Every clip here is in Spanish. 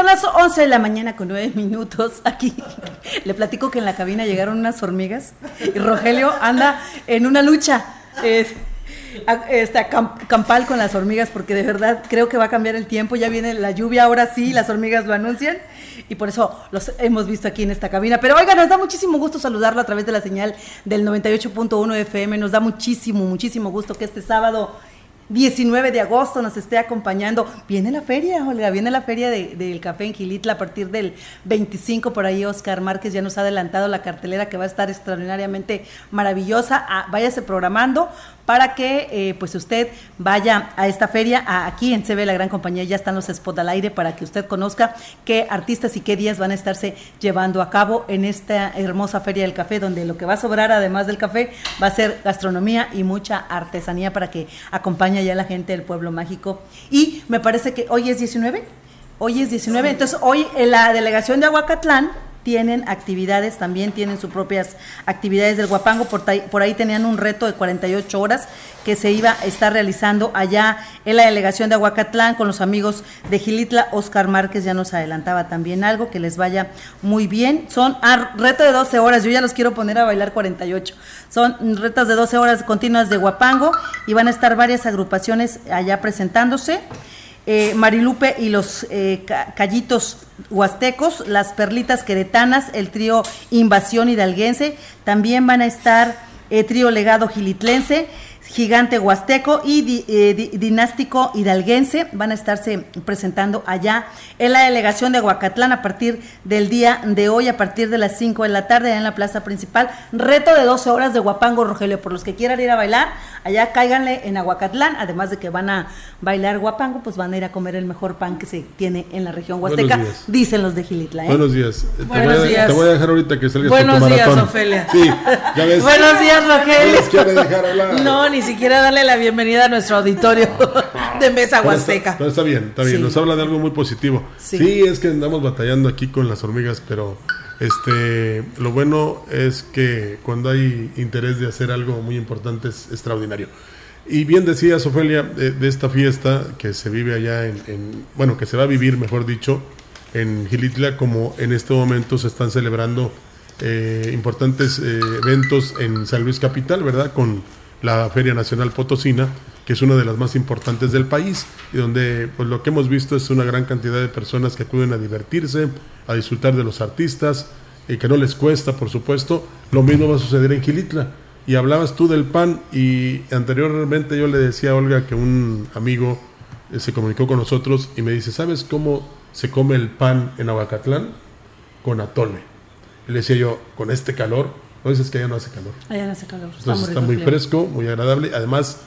Son las 11 de la mañana con 9 minutos. Aquí le platico que en la cabina llegaron unas hormigas y Rogelio anda en una lucha está campal con las hormigas porque de verdad creo que va a cambiar el tiempo. Ya viene la lluvia, ahora sí, las hormigas lo anuncian y por eso los hemos visto aquí en esta cabina. Pero oiga, nos da muchísimo gusto saludarlo a través de la señal del 98.1 FM. Nos da muchísimo, muchísimo gusto que este sábado 19 de agosto nos esté acompañando. Viene la feria, Olga, viene la feria del café en Gilitla a partir del 25 por ahí. Oscar Márquez ya nos ha adelantado la cartelera que va a estar extraordinariamente maravillosa. Ah, váyase programando para que eh, pues usted vaya a esta feria. aquí en CB La Gran Compañía ya están los spots al aire para que usted conozca qué artistas y qué días van a estarse llevando a cabo en esta hermosa feria del café, donde lo que va a sobrar además del café va a ser gastronomía y mucha artesanía para que acompañe ya la gente del pueblo mágico. Y me parece que hoy es 19. Hoy es 19, entonces hoy en la delegación de Aguacatlán tienen actividades, también tienen sus propias actividades del Guapango, por, por, ahí tenían un reto de 48 horas que se iba a estar realizando allá en la delegación de Aguacatlán con los amigos de Gilitla, Oscar Márquez ya nos adelantaba también algo, que les vaya muy bien, son ah, reto de 12 horas, yo ya los quiero poner a bailar 48, son retas de 12 horas continuas de Guapango y van a estar varias agrupaciones allá presentándose. Eh, Marilupe y los eh, callitos huastecos, las perlitas queretanas, el trío Invasión hidalguense, también van a estar eh, trío Legado Gilitlense, Gigante Huasteco y eh, Dinástico Hidalguense van a estarse presentando allá en la delegación de Aguacatlán a partir del día de hoy, a partir de las 5 de la tarde, en la plaza principal. Reto de 12 horas de Guapango, Rogelio. Por los que quieran ir a bailar, allá cáiganle en Aguacatlán. Además de que van a bailar Guapango, pues van a ir a comer el mejor pan que se tiene en la región huasteca, dicen los de Gilitla. ¿eh? Buenos días. Buenos te, voy días. te voy a dejar ahorita que salgas Buenos tu días, maratón. Ofelia. Sí, ya ves. Buenos días, Rogelio. No les ni siquiera darle la bienvenida a nuestro auditorio de Mesa Pero Huasteca. está, bien, está bien. Sí. Nos habla de algo muy positivo. Sí. Sí. es que andamos batallando aquí con las hormigas, pero este, lo bueno es que cuando hay interés de hacer algo muy importante es extraordinario. Y bien decías, Ofelia, de, de esta fiesta que se vive allá en, en- bueno, que se va a vivir, mejor dicho, en Gilitla, como en este momento se están celebrando eh, importantes eh, eventos en San Luis Capital, ¿verdad? Con la Feria Nacional Potosina, que es una de las más importantes del país y donde pues lo que hemos visto es una gran cantidad de personas que acuden a divertirse, a disfrutar de los artistas, y que no les cuesta, por supuesto. Lo mismo va a suceder en Gilitla. Y hablabas tú del pan y anteriormente yo le decía a Olga que un amigo eh, se comunicó con nosotros y me dice, ¿sabes cómo se come el pan en Aguacatlán? Con atole. Y le decía yo, con este calor, no dices que allá no hace calor. Allá no hace calor. Entonces está muy fresco, muy agradable. Además,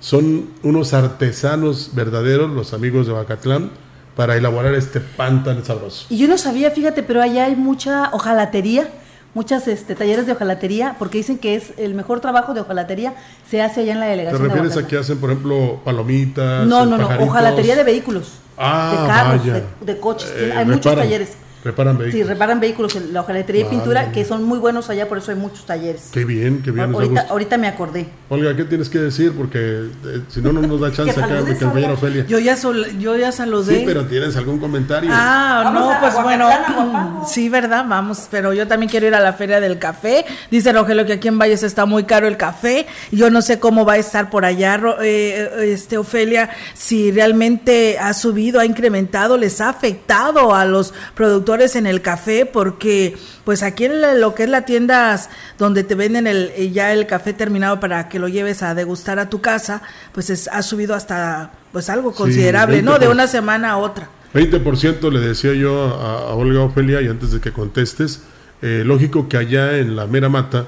son unos artesanos verdaderos, los amigos de Bacatlán, para elaborar este pan tan sabroso. Y yo no sabía, fíjate, pero allá hay mucha hojalatería, muchas este, talleres de hojalatería, porque dicen que es el mejor trabajo de hojalatería se hace allá en la ¿Te delegación. de refieres a que hacen, por ejemplo, palomitas? No, eh, no, no, hojalatería de vehículos, Ah, de carros, de, de coches, Eh, hay muchos talleres. Reparan vehículos. Sí, reparan vehículos, en la hojalatería y Vale. pintura, que son muy buenos allá, por eso hay muchos talleres. Qué bien, qué bien. ahorita, ahorita me acordé. Olga, ¿qué tienes que decir? Porque eh, si no, no nos da chance Que acá mi compañera. Ofelia. Yo ya, sol- yo ya saludé. Sí, pero ¿tienes algún comentario? Ah, Vamos no, pues bueno, sí, ¿verdad? Vamos, pero yo también quiero ir a la Feria del Café. Dice Rogelio que aquí en Valles está muy caro el café. Yo no sé cómo va a estar por allá, Ro- eh, este Ofelia, si realmente ha subido, ha incrementado, les ha afectado a los productores en el café, porque pues aquí en lo que es la tienda donde te venden el, eh, ya el café terminado para que lo lleves a degustar a tu casa, pues es- ha subido hasta pues algo Sí, considerable, ¿no? De 20%. una semana a otra. 20% le decía yo a, a Olga Ofelia, y antes de que contestes, eh, lógico que allá en la mera mata,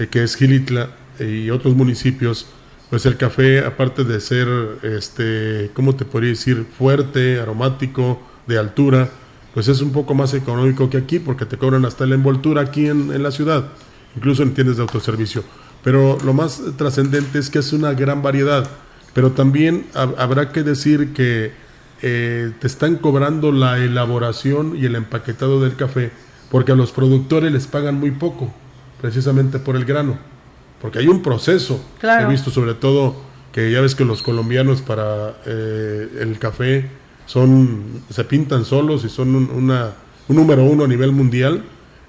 eh, que es Gilitla eh, y otros municipios, pues el café, aparte de ser, este, ¿cómo te podría decir? Fuerte, aromático, de altura, pues es un poco más económico que aquí porque te cobran hasta la envoltura aquí en, en la ciudad, incluso en tiendas de autoservicio. Pero lo más trascendente es que es una gran variedad. Pero también habrá que decir que eh, te están cobrando la elaboración y el empaquetado del café porque a los productores les pagan muy poco, precisamente por el grano. Porque hay un proceso. He visto sobre todo que ya ves que los colombianos para eh, el café son se pintan solos y son un, un número uno a nivel mundial.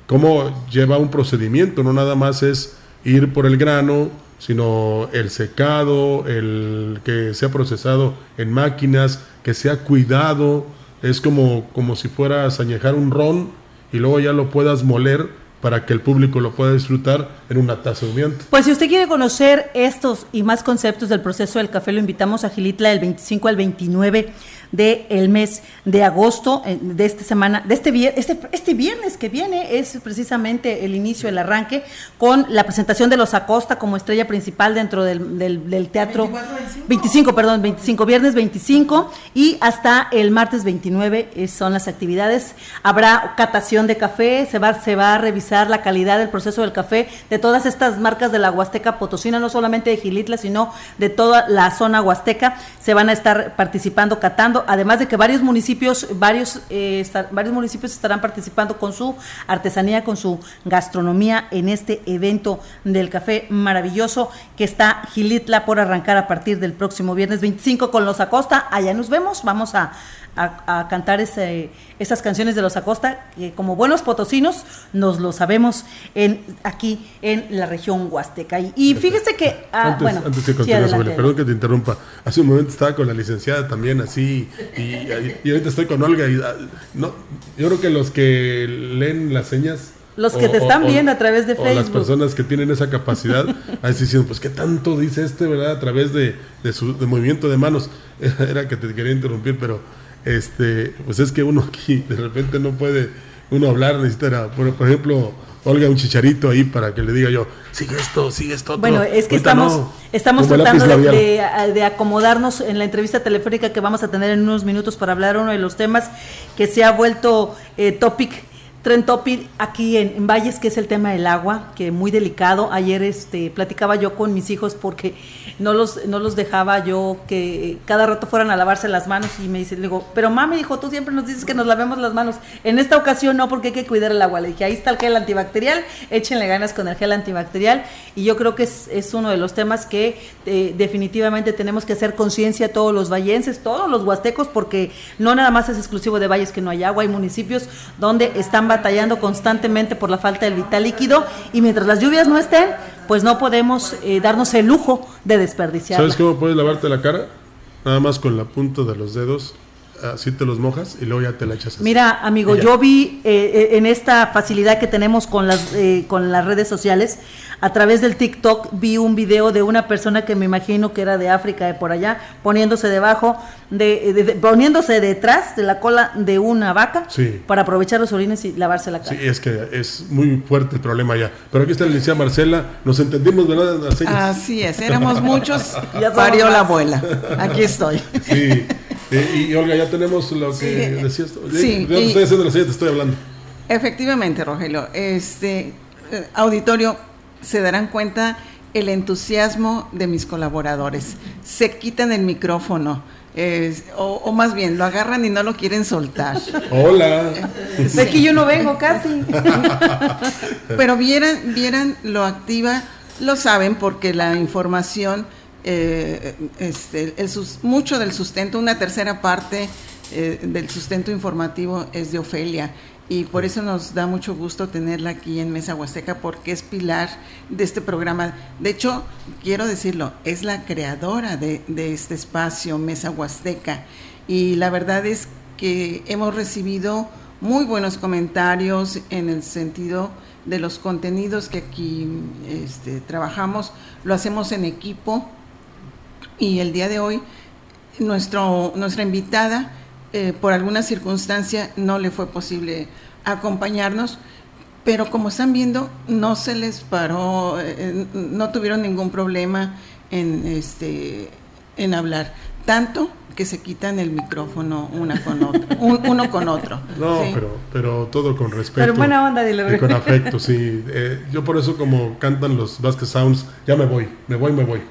Cómo lleva un procedimiento, no nada más es ir por el grano, sino el secado, el que sea procesado en máquinas, que sea cuidado, es como, como si fueras añejar un ron y luego ya lo puedas moler para que el público lo pueda disfrutar en una taza humeante. Pues si usted quiere conocer estos y más conceptos del proceso del café, lo invitamos a Gilitla del 25 al 29 del mes de agosto, eh, de esta semana, de este, este, este viernes que viene es precisamente el inicio, el arranque, con la presentación de los Acosta como estrella principal dentro del, del, teatro. 25? perdón, 25, viernes 25 y hasta el martes 29 eh, son las actividades. Habrá catación de café, se va, se va a revisar la calidad del proceso del café de todas estas marcas de la Huasteca Potosina, no solamente de Gilitla, sino de toda la zona huasteca. Se van a estar participando, catando además de que varios municipios, varios, eh, varios municipios estarán participando con su artesanía, con su gastronomía en este evento del café maravilloso que está Gilitla por arrancar a partir del próximo viernes 25 con los Acosta. Allá nos vemos, vamos a, a, cantar ese, esas canciones de los Acosta, que como buenos potosinos nos lo sabemos en, aquí en la región Huasteca. Y, fíjese que... Ah, antes, bueno, antes continuar, perdón que te interrumpa. Hace un momento estaba con la licenciada también así, y, ahorita estoy con Olga. Y, ah, no, yo creo que los que leen las señas los que te están viendo a través de Facebook. O las personas que tienen esa capacidad, ahí diciendo, pues qué tanto dice este, ¿verdad? A través de, de su de movimiento de manos. Era que te quería interrumpir, pero este, pues es que uno aquí de repente no puede uno hablar, necesita, por, ejemplo, Olga un chicharito ahí para que le diga yo, sigue esto, sigue esto. Bueno, es que estamos, estamos tratando de, de, acomodarnos en la entrevista telefónica que vamos a tener en unos minutos para hablar uno de los temas que se ha vuelto eh, topic Trend Topic aquí en, Valles, que es el tema del agua, que muy delicado. Ayer este, platicaba yo con mis hijos porque no los, no los dejaba yo que cada rato fueran a lavarse las manos y me dice, le digo, pero mami, dijo, tú siempre nos dices que nos lavemos las manos. En esta ocasión no, porque hay que cuidar el agua. Le dije, ahí está el gel antibacterial, échenle ganas con el gel antibacterial. Y yo creo que es, es uno de los temas que eh, definitivamente tenemos que hacer conciencia todos los vallenses, todos los huastecos, porque no nada más es exclusivo de valles que no hay agua, hay municipios donde están batallando constantemente por la falta del vital líquido y mientras las lluvias no estén, pues no podemos eh, darnos el lujo de desperdiciar. ¿Sabes cómo puedes lavarte la cara? Nada más con la punta de los dedos así te los mojas y luego ya te la echas así. Mira, amigo, yo vi eh, eh, en esta facilidad que tenemos con las, con las redes sociales, a través del TikTok vi un video de una persona que me imagino que era de África, de por allá, poniéndose debajo, de, poniéndose detrás de la cola de una vaca para aprovechar los orines y lavarse la cara. Sí, es que es muy fuerte el problema ya. Pero aquí está la licenciada Marcela, nos entendimos, ¿verdad? Así es, éramos muchos, ya parió la abuela. Aquí estoy. Sí. Eh, y Olga, ya tenemos lo que decías. Sí, ya te estoy haciendo la te estoy hablando. Efectivamente, Rogelio. Este eh, auditorio, se darán cuenta el entusiasmo de mis colaboradores. Se quitan el micrófono. o, más bien, lo agarran y no lo quieren soltar. Hola. De que yo no vengo casi. Pero vieran, vieran lo activa, lo saben porque la información, eh, este, el, mucho del sustento, una tercera parte eh, del sustento informativo es de Ofelia. Y por eso nos da mucho gusto tenerla aquí en Mesa Huasteca porque es pilar de este programa. De hecho, quiero decirlo, es la creadora de, este espacio Mesa Huasteca. Y la verdad es que hemos recibido muy buenos comentarios en el sentido de los contenidos que aquí este, trabajamos, lo hacemos en equipo y el día de hoy nuestro, nuestra invitada eh, por alguna circunstancia no le fue posible acompañarnos, pero como están viendo, no se les paró, eh, no tuvieron ningún problema en, este, en hablar. Tanto que se quitan el micrófono una con otra, uno con otro. No, pero, pero todo con respeto. Pero buena onda, dile. Y con afecto, sí. Eh, yo por eso como cantan los Vasquez Sounds, ya me voy, me voy, me voy.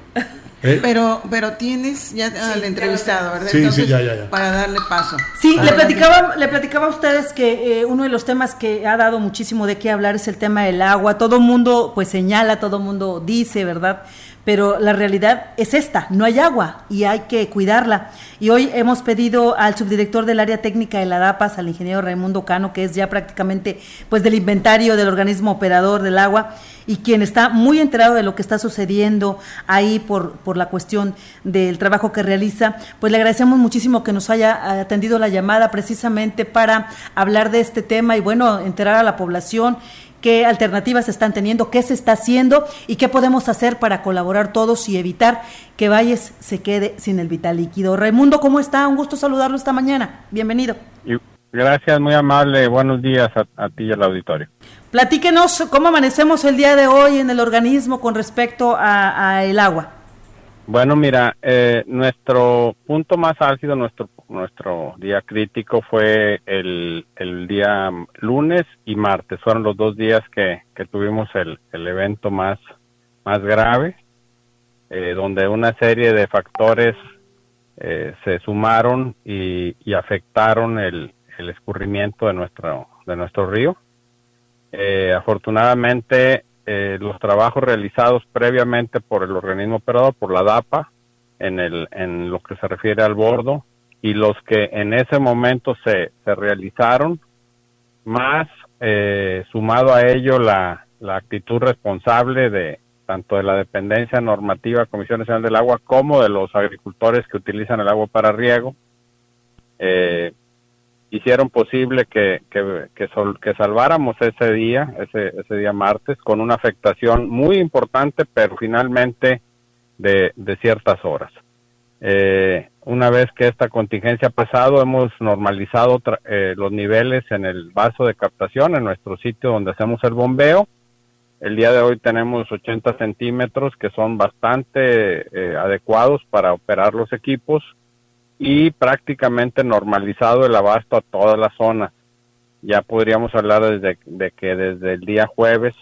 ¿Eh? Pero, pero tienes ya al entrevistado, ¿verdad? Sí, sí, ya, ya, ya. Para darle paso. Sí, le platicaba, le platicaba a ustedes que eh, uno de los temas que ha dado muchísimo de qué hablar es el tema del agua. Todo mundo pues señala, todo mundo dice, ¿verdad? Pero la realidad es esta, no hay agua y hay que cuidarla. Y hoy hemos pedido al subdirector del área técnica de la DAPAS, al ingeniero Raimundo Cano, que es ya prácticamente pues del inventario del organismo operador del agua y quien está muy enterado de lo que está sucediendo ahí por, por la cuestión del trabajo que realiza, pues le agradecemos muchísimo que nos haya atendido la llamada precisamente para hablar de este tema y bueno, enterar a la población qué alternativas están teniendo, qué se está haciendo y qué podemos hacer para colaborar todos y evitar que Valles se quede sin el vital líquido. Raimundo, ¿cómo está? Un gusto saludarlo esta mañana. Bienvenido. Gracias, muy amable. Buenos días a, ti y al auditorio. Platíquenos cómo amanecemos el día de hoy en el organismo con respecto a, el agua. Bueno, mira, eh, nuestro punto más álgido, nuestro nuestro día crítico fue el, el día lunes y martes. Fueron los dos días que, que tuvimos el, el evento más, más grave, eh, donde una serie de factores eh, se sumaron y, y afectaron el, el, escurrimiento de nuestro, de nuestro río. Eh, los trabajos realizados previamente por el organismo operador, por la DAPA, en, el, en lo que se refiere al bordo, y los que en ese momento se, se realizaron, más eh, sumado a ello la, la actitud responsable de tanto de la dependencia normativa Comisión Nacional del Agua como de los agricultores que utilizan el agua para riego, eh, hicieron posible que, que, que, salváramos ese día, ese, ese día martes, con una afectación muy importante, pero finalmente de, de ciertas horas. Eh, una vez que esta contingencia ha pasado, hemos normalizado eh, los niveles en el vaso de captación, en nuestro sitio donde hacemos el bombeo. El día de hoy tenemos 80 centímetros que son bastante eh, adecuados para operar los equipos y prácticamente normalizado el abasto a toda la zona. Ya podríamos hablar desde, de que desde el día jueves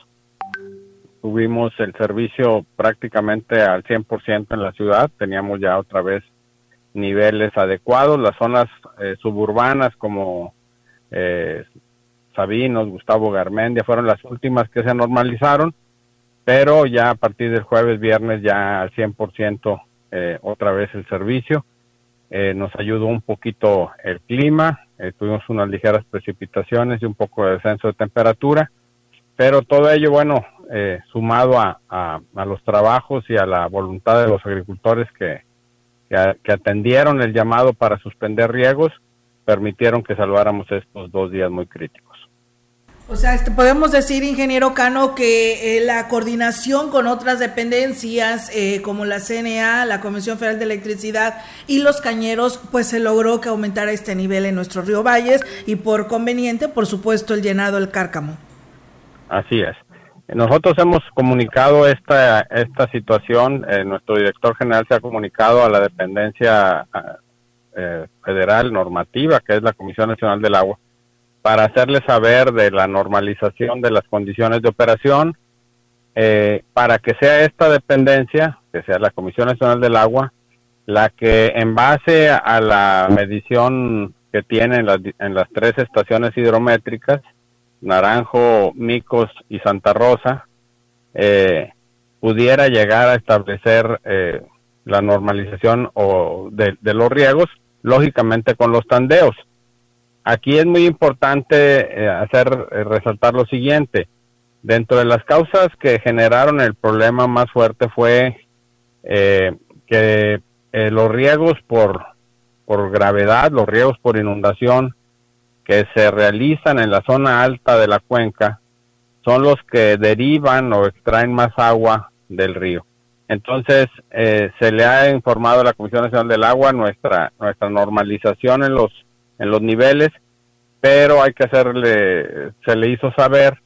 tuvimos el servicio prácticamente al 100% en la ciudad, teníamos ya otra vez niveles adecuados, las zonas eh, suburbanas como eh, Sabinos, Gustavo Garmendia fueron las últimas que se normalizaron, pero ya a partir del jueves, viernes ya al 100% eh, otra vez el servicio. Eh, nos ayudó un poquito el clima, tuvimos unas ligeras precipitaciones y un poco de descenso de temperatura, pero todo ello, bueno, eh, sumado a, a, los trabajos y a la voluntad de los agricultores que, que, atendieron el llamado para suspender riegos, permitieron que salváramos estos dos días muy críticos. O sea, este, podemos decir, ingeniero Cano, que eh, la coordinación con otras dependencias eh, como la CNA, la Comisión Federal de Electricidad y los cañeros, pues se logró que aumentara este nivel en nuestro río Valles y por conveniente, por supuesto, el llenado del cárcamo. Así es. Nosotros hemos comunicado esta, esta situación, eh, nuestro director general se ha comunicado a la dependencia eh, federal normativa, que es la Comisión Nacional del Agua, para hacerle saber de la normalización de las condiciones de operación, eh, para que sea esta dependencia, que sea la Comisión Nacional del Agua, la que en base a la medición que tiene en las, en las tres estaciones hidrométricas, Naranjo, Micos y Santa Rosa, eh, pudiera llegar a establecer eh, la normalización o de, los riegos, lógicamente con los tandeos. Aquí es muy importante eh, hacer resaltar lo siguiente. Dentro de las causas que generaron el problema más fuerte fue que los riegos por, por gravedad, los riegos por inundación, que se realizan en la zona alta de la cuenca son los que derivan o extraen más agua del río. Entonces, eh, se le ha informado a la Comisión Nacional del Agua nuestra, nuestra normalización en los, en los niveles, pero hay que hacerle, se le hizo saber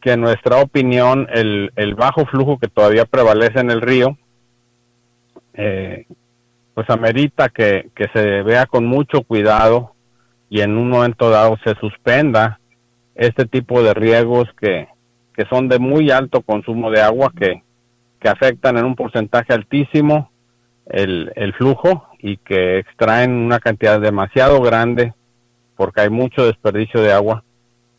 que en nuestra opinión el, el bajo flujo que todavía prevalece en el río eh, pues amerita que, que se vea con mucho cuidado y en un momento dado se suspenda este tipo de riegos que, que son de muy alto consumo de agua que, que afectan en un porcentaje altísimo el, el flujo y que extraen una cantidad demasiado grande porque hay mucho desperdicio de agua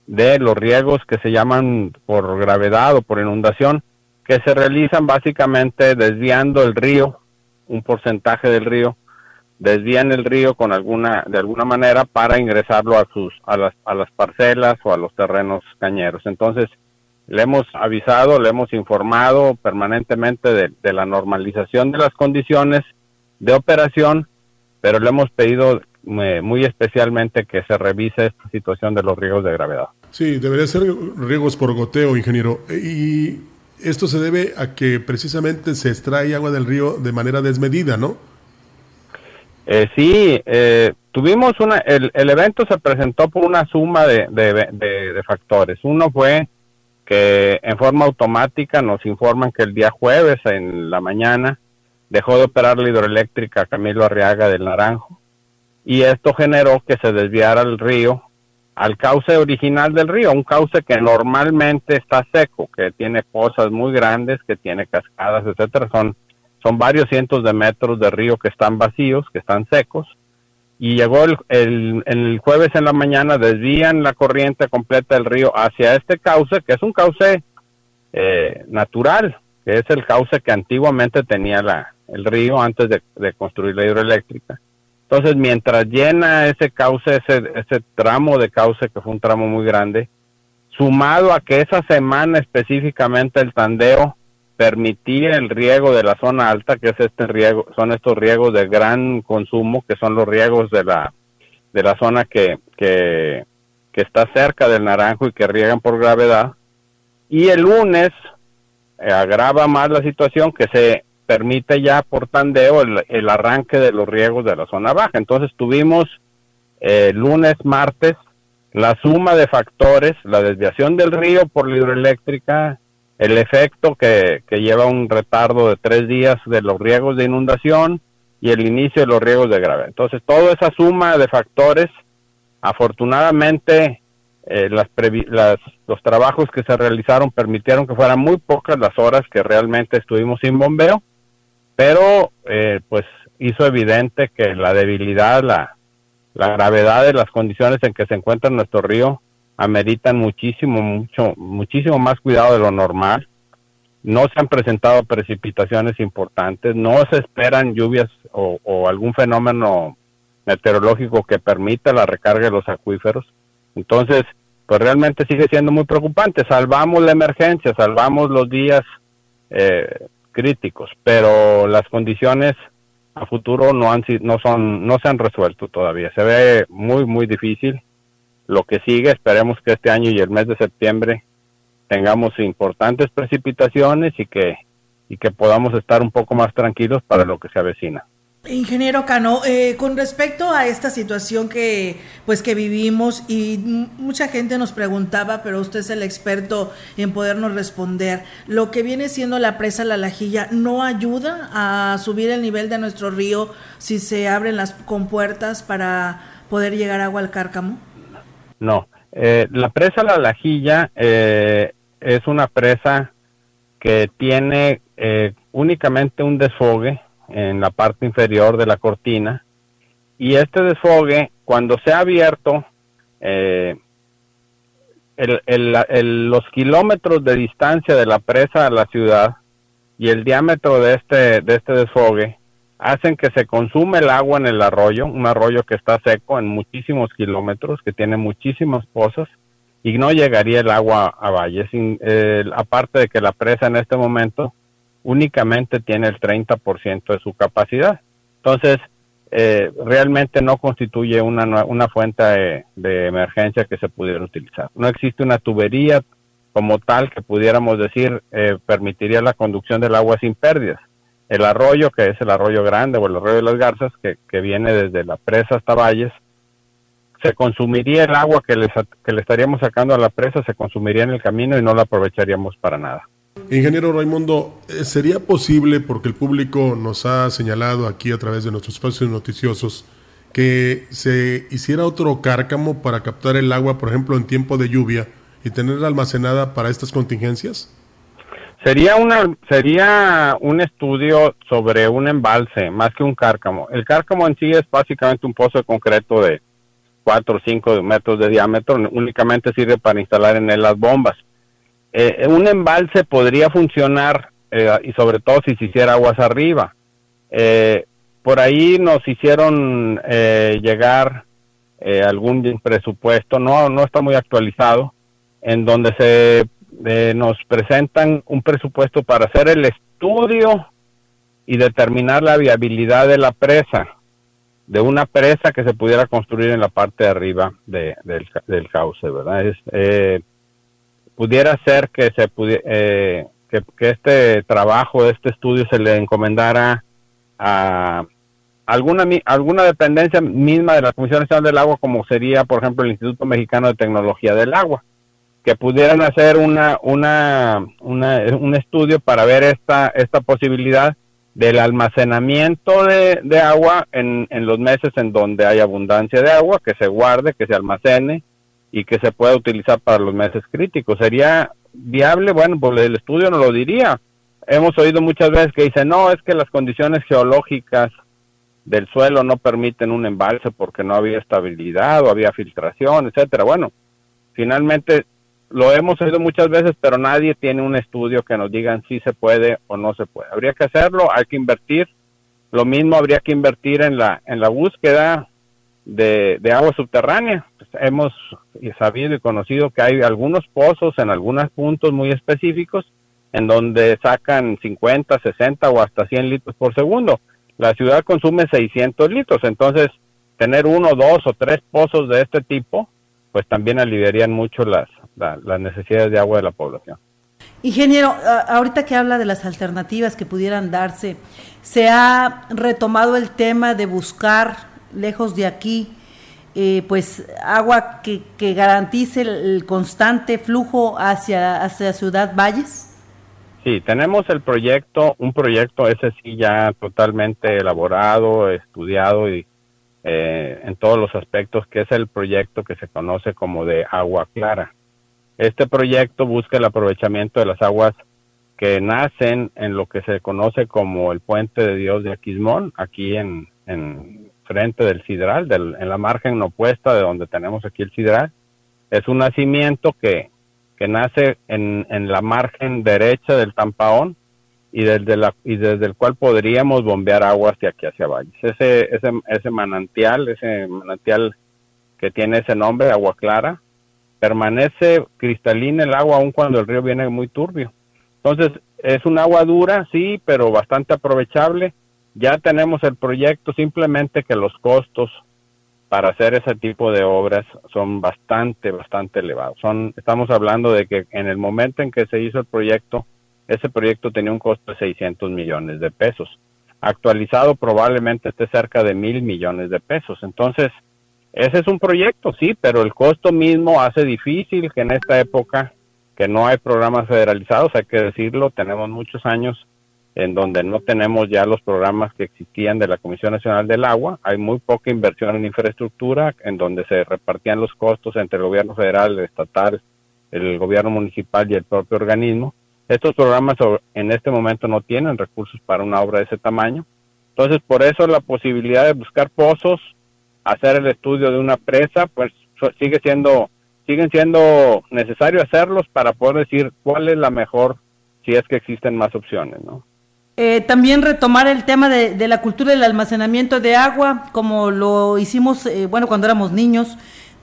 de los riegos que se llaman por gravedad o por inundación que se realizan básicamente desviando el río un porcentaje del río desvían el río con alguna de alguna manera para ingresarlo a sus a las, a las parcelas o a los terrenos cañeros. Entonces le hemos avisado le hemos informado permanentemente de, la normalización de las condiciones de operación pero le hemos pedido eh, muy especialmente que se revise esta situación de los riegos de gravedad. Sí debería ser riegos por goteo ingeniero. Y esto se debe a que precisamente se extrae agua del río de manera desmedida no eh, sí, eh, tuvimos una, el, el, evento se presentó por una suma de, de, factores. Uno fue que en forma automática nos informan que el día jueves en la mañana dejó de operar la hidroeléctrica Camilo Arriaga del Naranjo. Y esto generó que se desviara el río al cauce original del río, un cauce que normalmente está seco, que tiene pozas muy grandes, que tiene cascadas, etcétera, son son varios cientos de metros de río que están vacíos, que están secos, y llegó el, el, jueves en la mañana, desvían la corriente completa del río hacia este cauce, que es un cauce eh, natural, que es el cauce que antiguamente tenía la, el río antes de, construir la hidroeléctrica. Entonces, mientras llena ese cauce, ese, ese tramo de cauce, que fue un tramo muy grande, sumado a que esa semana específicamente el tandeo permitía el riego de la zona alta, que es este riego, son estos riegos de gran consumo, que son los riegos de la, de la zona que, que, está cerca del naranjo y que riegan por gravedad. Y el lunes eh, agrava más la situación que se permite ya por tandeo el, arranque de los riegos de la zona baja. Entonces tuvimos eh, lunes, martes, la suma de factores, la desviación del río por la hidroeléctrica, el efecto que, lleva un retardo de tres días de los riegos de inundación y el inicio de los riegos de grave. Entonces, toda esa suma de factores, afortunadamente, eh, las, los trabajos que se realizaron permitieron que fueran muy pocas las horas que realmente estuvimos sin bombeo, pero eh, pues hizo evidente que la debilidad, la, la gravedad de las condiciones en que se encuentra nuestro río ameritan muchísimo, mucho, muchísimo más cuidado de lo normal. No se han presentado precipitaciones importantes, no se esperan lluvias o, algún fenómeno meteorológico que permita la recarga de los acuíferos. Entonces, pues realmente sigue siendo muy preocupante. Salvamos la emergencia, salvamos los días eh, críticos, pero las condiciones a futuro no han no son no se han resuelto todavía. Se ve muy muy difícil lo que sigue, esperemos que este año y el mes de septiembre tengamos importantes precipitaciones y que, y que podamos estar un poco más tranquilos para lo que se avecina. Ingeniero Cano, eh, con respecto a esta situación que pues que vivimos y mucha gente nos preguntaba, pero usted es el experto en podernos responder, lo que viene siendo la presa La Lajilla no ayuda a subir el nivel de nuestro río si se abren las compuertas para poder llegar agua al cárcamo. No, eh, la presa La Lajilla eh, es una presa que tiene eh, únicamente un desfogue en la parte inferior de la cortina y este desfogue cuando se ha abierto los kilómetros de distancia de la presa a la ciudad y el diámetro de este de este desfogue hacen que se consume el agua en el arroyo, un arroyo que está seco en muchísimos kilómetros, que tiene muchísimas pozas, y no llegaría el agua a Valle. Sin, aparte de que la presa en este momento únicamente tiene el 30% de su capacidad. Entonces, eh, realmente no constituye una, una fuente de, emergencia que se pudiera utilizar. No existe una tubería como tal que pudiéramos decir eh, permitiría la conducción del agua sin pérdidas el arroyo, que es el arroyo grande o el arroyo de las garzas, que, viene desde la presa hasta Valles, se consumiría el agua que, les, que le estaríamos sacando a la presa, se consumiría en el camino y no la aprovecharíamos para nada. Ingeniero Raimundo, eh, ¿sería posible, porque el público nos ha señalado aquí a través de nuestros espacios noticiosos, que se hiciera otro cárcamo para captar el agua, por ejemplo, en tiempo de lluvia y tenerla almacenada para estas contingencias? Sería una sería un estudio sobre un embalse más que un cárcamo. El cárcamo en sí es básicamente un pozo de concreto de 4 o 5 metros de diámetro, únicamente sirve para instalar en él las bombas. Eh, un embalse podría funcionar eh, y sobre todo si se hiciera aguas arriba. Eh, por ahí nos hicieron llegar algún presupuesto, no, no está muy actualizado, en donde se nos presentan un presupuesto para hacer el estudio y determinar la viabilidad de la presa, de una presa que se pudiera construir en la parte de arriba del, del cauce, ¿verdad? Es, pudiera ser que se eh, que, este trabajo, este estudio se le encomendara a alguna alguna dependencia misma de la Comisión Nacional del Agua, como sería, por ejemplo, el Instituto Mexicano de Tecnología del Agua, que pudieran hacer una, una, un estudio para ver esta, esta posibilidad del almacenamiento de, de agua en, en los meses en donde hay abundancia de agua, que se guarde, que se almacene, y que se pueda utilizar para los meses críticos. ¿Sería viable? Bueno, pues el estudio no lo diría. Hemos oído muchas veces que dicen, no, es que las condiciones geológicas del suelo no permiten un embalse porque no había estabilidad o había filtración, etcétera. Bueno, finalmente lo hemos oído muchas veces, pero nadie tiene un estudio que nos digan si se puede o no se puede. Habría que hacerlo, hay que invertir. Lo mismo habría que invertir en la en la búsqueda de, agua subterránea hemos sabido y conocido que hay algunos pozos en algunos puntos muy específicos en donde sacan 50, 60 o hasta 100 litros por segundo. La ciudad consume 600 litros, entonces tener uno, dos o tres pozos de este tipo, pues también aliviarían mucho las, las necesidades de agua de la población. Ingeniero, ahorita que habla de las alternativas que pudieran darse, ¿se ha retomado el tema de buscar lejos de aquí eh, pues agua que, que garantice el, constante flujo hacia, hacia Ciudad Valles? Sí, tenemos el proyecto, un proyecto ese sí ya totalmente elaborado, estudiado y eh, en todos los aspectos, que es el proyecto que se conoce como de agua clara. Este proyecto busca el aprovechamiento de las aguas que nacen en lo que se conoce como el puente de Dios de Aquismón, aquí en, en del sidral, en la margen opuesta de donde tenemos aquí el sidral. Es un nacimiento que, que nace en, en la margen derecha del Tampaón y desde, la, y desde el cual podríamos bombear agua hacia aquí, hacia Valles. Ese, ese, ese manantial, ese manantial que tiene ese nombre, agua clara, permanece cristalina el agua aun cuando el río viene muy turbio. Entonces, es un agua dura, sí, pero bastante aprovechable ya tenemos el proyecto, simplemente que los costos para hacer ese tipo de obras son bastante, bastante elevados. Son, estamos hablando de que en el momento en que se hizo el proyecto, ese proyecto tenía un costo de 600 millones de pesos. Actualizado probablemente esté cerca de mil millones de pesos. Entonces, ese es un proyecto, sí, pero el costo mismo hace difícil que en esta época, que no hay programas federalizados, hay que decirlo, tenemos muchos años en donde no tenemos ya los programas que existían de la Comisión Nacional del Agua, hay muy poca inversión en infraestructura, en donde se repartían los costos entre el gobierno federal, el estatal, el gobierno municipal y el propio organismo. Estos programas en este momento no tienen recursos para una obra de ese tamaño. Entonces, por eso la posibilidad de buscar pozos, hacer el estudio de una presa, pues sigue siendo, siguen siendo necesarios hacerlos para poder decir cuál es la mejor si es que existen más opciones, ¿no? Eh, también retomar el tema de, la cultura del almacenamiento de agua, como lo hicimos, eh, bueno, cuando éramos niños,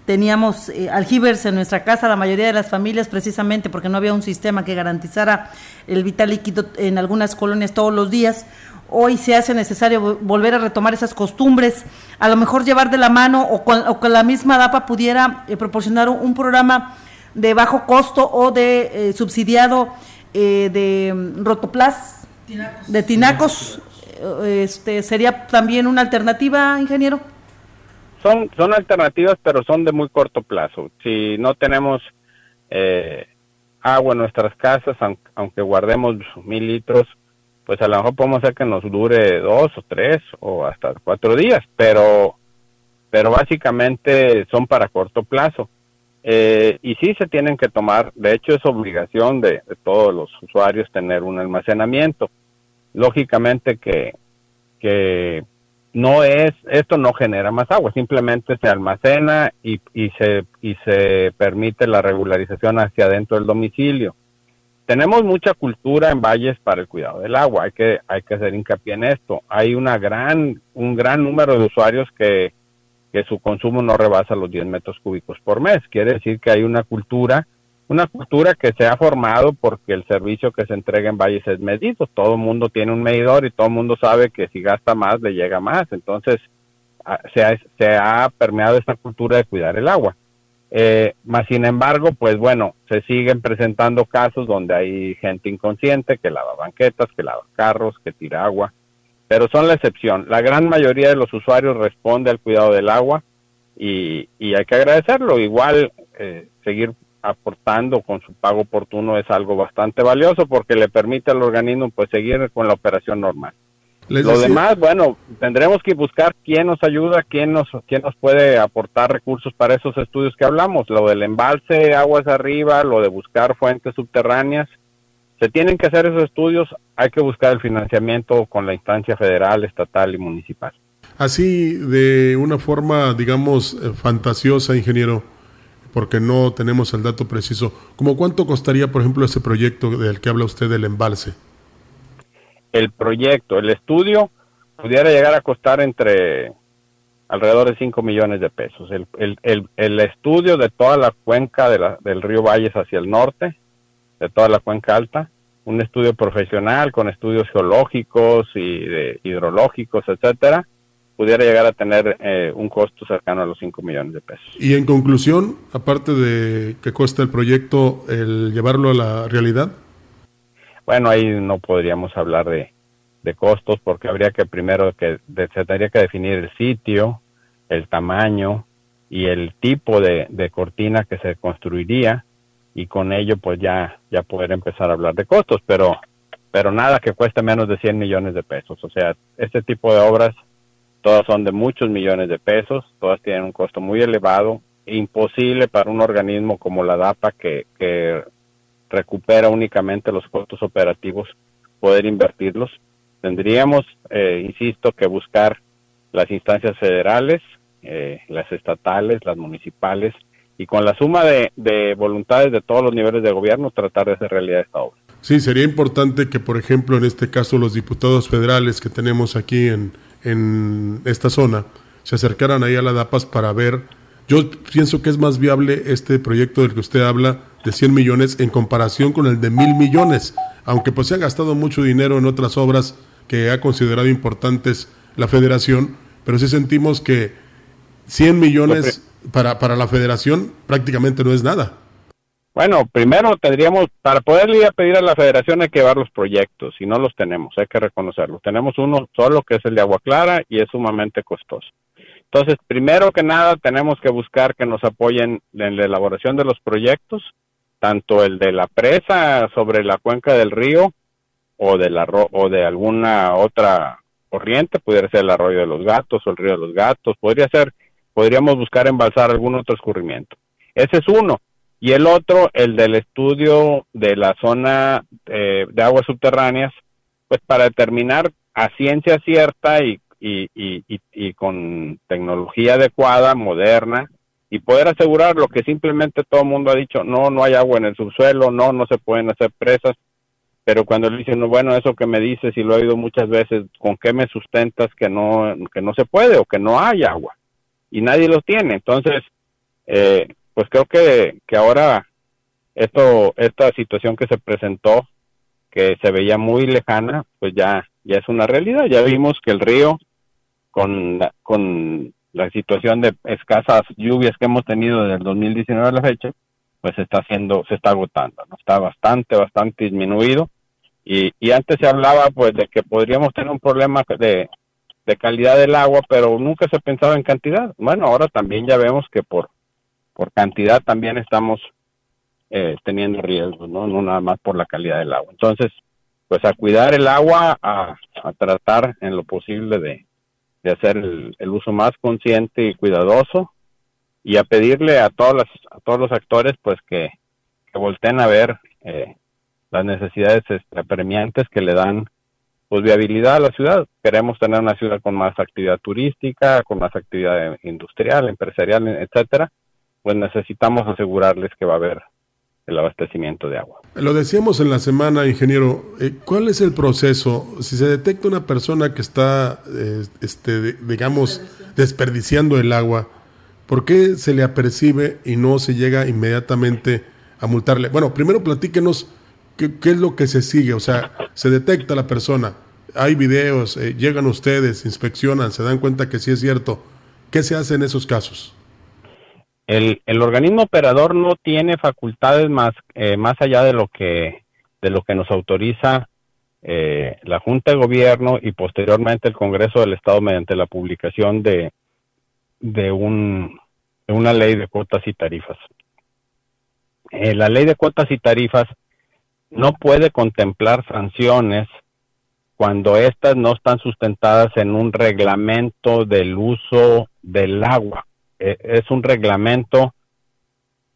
teníamos eh, aljibers en nuestra casa, la mayoría de las familias, precisamente porque no había un sistema que garantizara el vital líquido en algunas colonias todos los días. Hoy se hace necesario volver a retomar esas costumbres, a lo mejor llevar de la mano o con, la misma DAPA pudiera proporcionar un, programa de bajo costo o de subsidiado de mm, De tinacos, este, ¿sería también una alternativa, ingeniero? Son, son alternativas, pero son de muy corto plazo. Si no tenemos eh, agua en nuestras casas, aunque guardemos mil litros, pues a lo mejor podemos hacer que nos dure dos o tres o hasta cuatro días, pero, pero básicamente son para corto plazo. Eh, y sí se tienen que tomar, de hecho es obligación de, todos los usuarios tener un almacenamiento. Lógicamente que, que no es, esto no genera más agua, simplemente se almacena y, y, se, y se permite la regularización hacia adentro del domicilio. Tenemos mucha cultura en valles para el cuidado del agua, hay que, hay que hacer hincapié en esto. Hay una gran, un gran número de usuarios que, que su consumo no rebasa los 10 metros cúbicos por mes. Quiere decir que hay una cultura, una cultura que se ha formado porque el servicio que se entrega en valles es medido. Todo el mundo tiene un medidor y todo el mundo sabe que si gasta más le llega más. Entonces se ha, se ha permeado esta cultura de cuidar el agua. Eh, más sin embargo, pues bueno, se siguen presentando casos donde hay gente inconsciente que lava banquetas, que lava carros, que tira agua, pero son la excepción. La gran mayoría de los usuarios responde al cuidado del agua y, hay que agradecerlo. Igual eh, seguir aportando con su pago oportuno es algo bastante valioso porque le permite al organismo pues seguir con la operación normal. Lo demás, bueno, tendremos que buscar quién nos ayuda, quién nos, quién nos puede aportar recursos para esos estudios que hablamos, lo del embalse, aguas arriba, lo de buscar fuentes subterráneas. Se tienen que hacer esos estudios, hay que buscar el financiamiento con la instancia federal, estatal y municipal. Así, de una forma, digamos, eh, fantasiosa, ingeniero, porque no tenemos el dato preciso, ¿cómo cuánto costaría, por ejemplo, ese proyecto del que habla usted del embalse? el proyecto, el estudio, pudiera llegar a costar entre alrededor de 5 millones de pesos. El, el, el, estudio de toda la cuenca de la, del río Valles hacia el norte, de toda la cuenca alta, un estudio profesional con estudios geológicos y de hidrológicos, etcétera, pudiera llegar a tener eh, un costo cercano a los 5 millones de pesos. Y en conclusión, aparte de que cuesta el proyecto, el llevarlo a la realidad. Bueno, ahí no podríamos hablar de, costos porque habría que primero que se tendría que definir el sitio, el tamaño y el tipo de, cortina que se construiría y con ello pues ya ya poder empezar a hablar de costos, pero pero nada que cueste menos de 100 millones de pesos. O sea, este tipo de obras todas son de muchos millones de pesos, todas tienen un costo muy elevado, imposible para un organismo como la DAPA que, que recupera únicamente los costos operativos, poder invertirlos. Tendríamos, eh, insisto, que buscar las instancias federales, eh, las estatales, las municipales, y con la suma de, de, voluntades de todos los niveles de gobierno tratar de hacer realidad esta obra. Sí, sería importante que, por ejemplo, en este caso los diputados federales que tenemos aquí en, en esta zona se acercaran ahí a la DAPAS para ver, yo pienso que es más viable este proyecto del que usted habla, de 100 millones en comparación con el de mil millones, aunque pues se ha gastado mucho dinero en otras obras que ha considerado importantes la federación, pero sí sentimos que 100 millones para, para la federación prácticamente no es nada. Bueno, primero tendríamos, para poder ir a pedir a la federación hay que llevar los proyectos y no los tenemos, hay que reconocerlos. Tenemos uno solo que es el de Agua Clara y es sumamente costoso. Entonces, primero que nada, tenemos que buscar que nos apoyen en la elaboración de los proyectos tanto el de la presa sobre la cuenca del río o de, la, o de alguna otra corriente, pudiera ser el arroyo de los gatos o el río de los gatos, podría ser, podríamos buscar embalsar algún otro escurrimiento. Ese es uno. Y el otro, el del estudio de la zona eh, de aguas subterráneas, pues para determinar a ciencia cierta y, y, y, y con tecnología adecuada, moderna, y poder asegurar lo que simplemente todo el mundo ha dicho, no, no hay agua en el subsuelo, no, no se pueden hacer presas, pero cuando le dicen, bueno, eso que me dices y lo he oído muchas veces, ¿con qué me sustentas que no, que no se puede o que no hay agua? Y nadie lo tiene. Entonces, eh, pues creo que, que ahora esto, esta situación que se presentó, que se veía muy lejana, pues ya, ya es una realidad. Ya vimos que el río con, con la situación de escasas lluvias que hemos tenido desde el 2019 a la fecha, pues está haciendo, se está agotando, ¿no? Está bastante, bastante disminuido. Y, y antes se hablaba pues de que podríamos tener un problema de, de calidad del agua, pero nunca se pensaba en cantidad. Bueno, ahora también ya vemos que por, por cantidad también estamos eh, teniendo riesgos, ¿no? No nada más por la calidad del agua. Entonces, pues a cuidar el agua, a, tratar en lo posible de, hacer el, uso más consciente y cuidadoso y a pedirle a todos los, a todos los actores pues que, que volteen a ver eh, las necesidades este, apremiantes que le dan pues viabilidad a la ciudad. Queremos tener una ciudad con más actividad turística, con más actividad industrial, empresarial, etcétera. Pues necesitamos asegurarles que va a haber el abastecimiento de agua. Lo decíamos en la semana, ingeniero, eh, ¿cuál es el proceso? Si se detecta una persona que está, eh, este, digamos, desperdiciando el agua, ¿por qué se le apercibe y no se llega inmediatamente a multarle? Bueno, primero platíquenos qué, es lo que se sigue, o sea, se detecta la persona, hay videos, eh, llegan ustedes, inspeccionan, se dan cuenta que sí es cierto. ¿Qué se hace en esos casos? El, organismo operador no tiene facultades más, eh, más allá de lo que, de lo que nos autoriza eh, la Junta de Gobierno y posteriormente el Congreso del Estado mediante la publicación de, de, un, de una ley de cuotas y tarifas. Eh, la ley de cuotas y tarifas no puede contemplar sanciones cuando éstas no están sustentadas en un reglamento del uso del agua. Eh, es un reglamento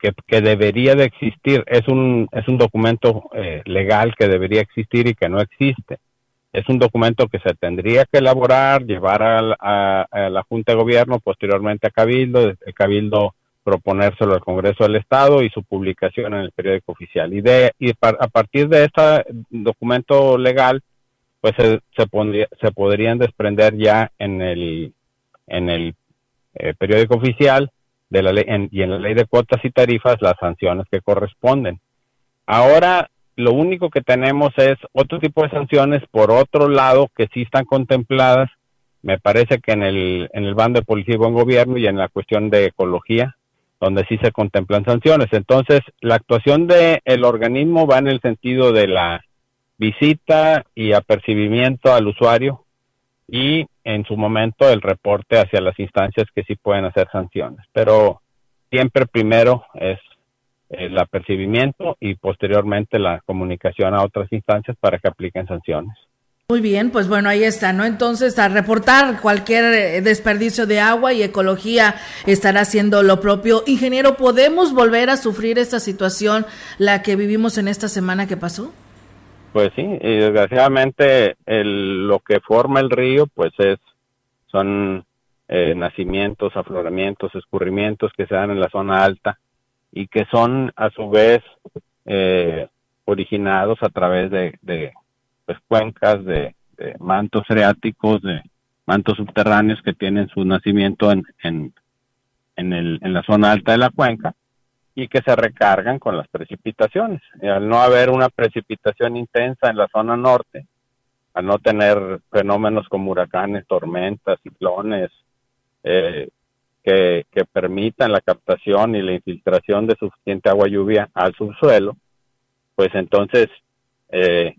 que, que, debería de existir, es un, es un documento eh, legal que debería existir y que no existe. Es un documento que se tendría que elaborar, llevar a, la Junta de Gobierno, posteriormente a Cabildo, el Cabildo proponérselo al Congreso del Estado y su publicación en el periódico oficial. Y, de, y a partir de este documento legal, pues se, se, pondría, se podrían desprender ya en el, en el eh, periódico oficial de la ley y en la ley de cuotas y tarifas las sanciones que corresponden. Ahora lo único que tenemos es otro tipo de sanciones por otro lado que sí están contempladas, me parece que en el, en el bando de policía y buen gobierno y en la cuestión de ecología, donde sí se contemplan sanciones. Entonces, la actuación del el organismo va en el sentido de la visita y apercibimiento al usuario y en su momento el reporte hacia las instancias que sí pueden hacer sanciones. Pero siempre primero es el apercibimiento y posteriormente la comunicación a otras instancias para que apliquen sanciones. Muy bien, pues bueno, ahí está, ¿no? Entonces, a reportar cualquier eh, desperdicio de agua y ecología estará haciendo lo propio. Ingeniero, ¿podemos volver a sufrir esta situación, la que vivimos en esta semana que pasó? Pues sí, y desgraciadamente el, lo que forma el río, pues es son eh, nacimientos, afloramientos, escurrimientos que se dan en la zona alta y que son a su vez eh, originados a través de, de pues, cuencas, de, mantos freáticos, de mantos subterráneos que tienen su nacimiento en, en, en, el, en la zona alta de la cuenca y que se recargan con las precipitaciones. Y al no haber una precipitación intensa en la zona norte, al no tener fenómenos como huracanes, tormentas, ciclones, eh, que, permitan la captación y la infiltración de suficiente agua lluvia al subsuelo, pues entonces eh,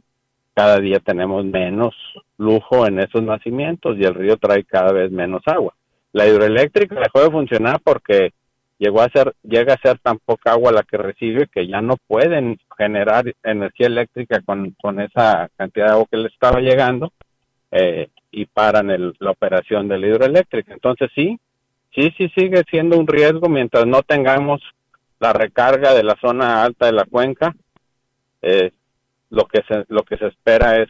cada día tenemos menos lujo en esos nacimientos y el río trae cada vez menos agua. La hidroeléctrica dejó de funcionar porque llegó a ser, llega a ser tan poca agua la que recibe que ya no pueden generar energía eléctrica con, con esa cantidad de agua que le estaba llegando eh, y paran el, la operación de la hidroeléctrica. Entonces sí, sí, sí sigue siendo un riesgo mientras no tengamos la recarga de la zona alta de la cuenca. Eh, lo que se, lo que se espera es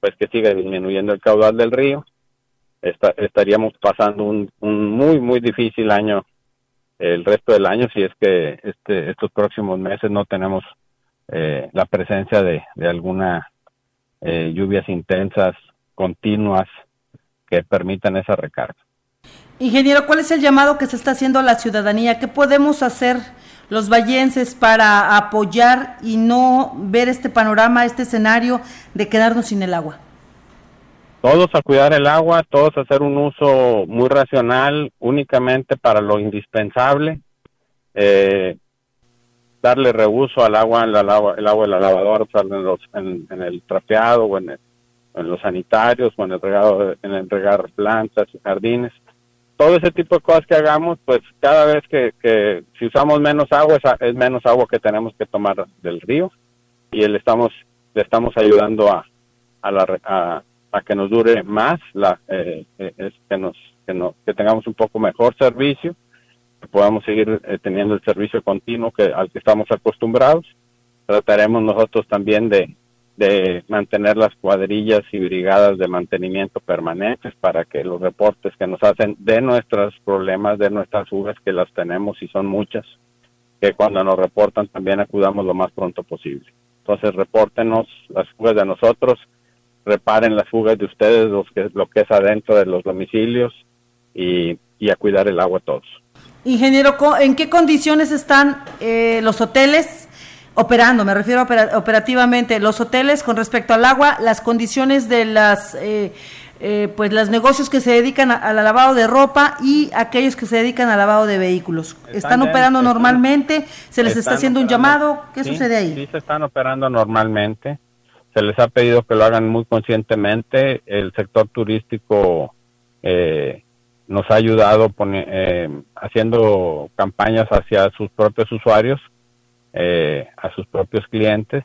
pues que siga disminuyendo el caudal del río. estaríamos pasando un muy muy difícil año el resto del año si es que este, estos próximos meses no tenemos eh, la presencia de, alguna eh, lluvias intensas, continuas, que permitan esa recarga. Ingeniero, ¿cuál es el llamado que se está haciendo a la ciudadanía? ¿Qué podemos hacer los vallenses para apoyar y no ver este panorama, este escenario de quedarnos sin el agua? Todos a cuidar el agua, todos a hacer un uso muy racional, únicamente para lo indispensable, eh, darle reuso al agua, en el agua de la lavadora, en, en, el trapeado o en, en, los sanitarios o en el regado, en el regar plantas y jardines, todo ese tipo de cosas que hagamos, pues cada vez que, que si usamos menos agua, es, es, menos agua que tenemos que tomar del río y le estamos, le estamos ayudando a, a, la, a, a que nos dure más, la, eh, eh, que, nos, que, no, que tengamos un poco mejor servicio, que podamos seguir eh, teniendo el servicio continuo que, al que estamos acostumbrados. Trataremos nosotros también de, de mantener las cuadrillas y brigadas de mantenimiento permanentes para que los reportes que nos hacen de nuestros problemas, de nuestras fugas, que las tenemos y son muchas, que cuando nos reportan también acudamos lo más pronto posible. Entonces, repórtenos las fugas de nosotros, reparen las fugas de ustedes, los que, lo que es adentro de los domicilios y, y a cuidar el agua a todos. Ingeniero, ¿en qué condiciones están eh, los hoteles? operando, me refiero operativamente, los hoteles con respecto al agua, las condiciones de las, eh, eh, pues los negocios que se dedican al lavado de ropa y aquellos que se dedican al lavado de vehículos. ¿Están, operando normalmente? ¿Se les está haciendo un llamado? ¿Qué sucede ahí? Sí, se están operando normalmente. Se les ha pedido que lo hagan muy conscientemente. El sector turístico eh, nos ha ayudado haciendo campañas hacia sus propios usuarios eh, a sus propios clientes.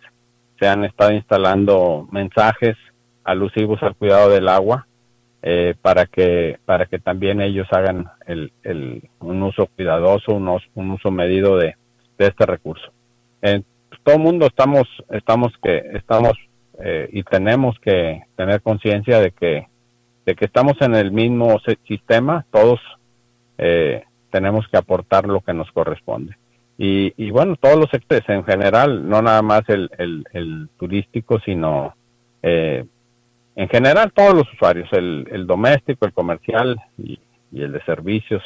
Se han estado instalando mensajes alusivos al cuidado del agua eh, para que para que también ellos hagan el, el, un uso cuidadoso, un, un uso medido de, de este recurso. Todo el mundo estamos estamos que estamos eh, y tenemos que tener conciencia de que de que estamos en el mismo sistema, todos eh, tenemos que aportar lo que nos corresponde. Y, y bueno, todos los sectores en general, no nada más el, el, turístico, sino eh, en general todos los usuarios, el, el doméstico, el comercial y, el de servicios,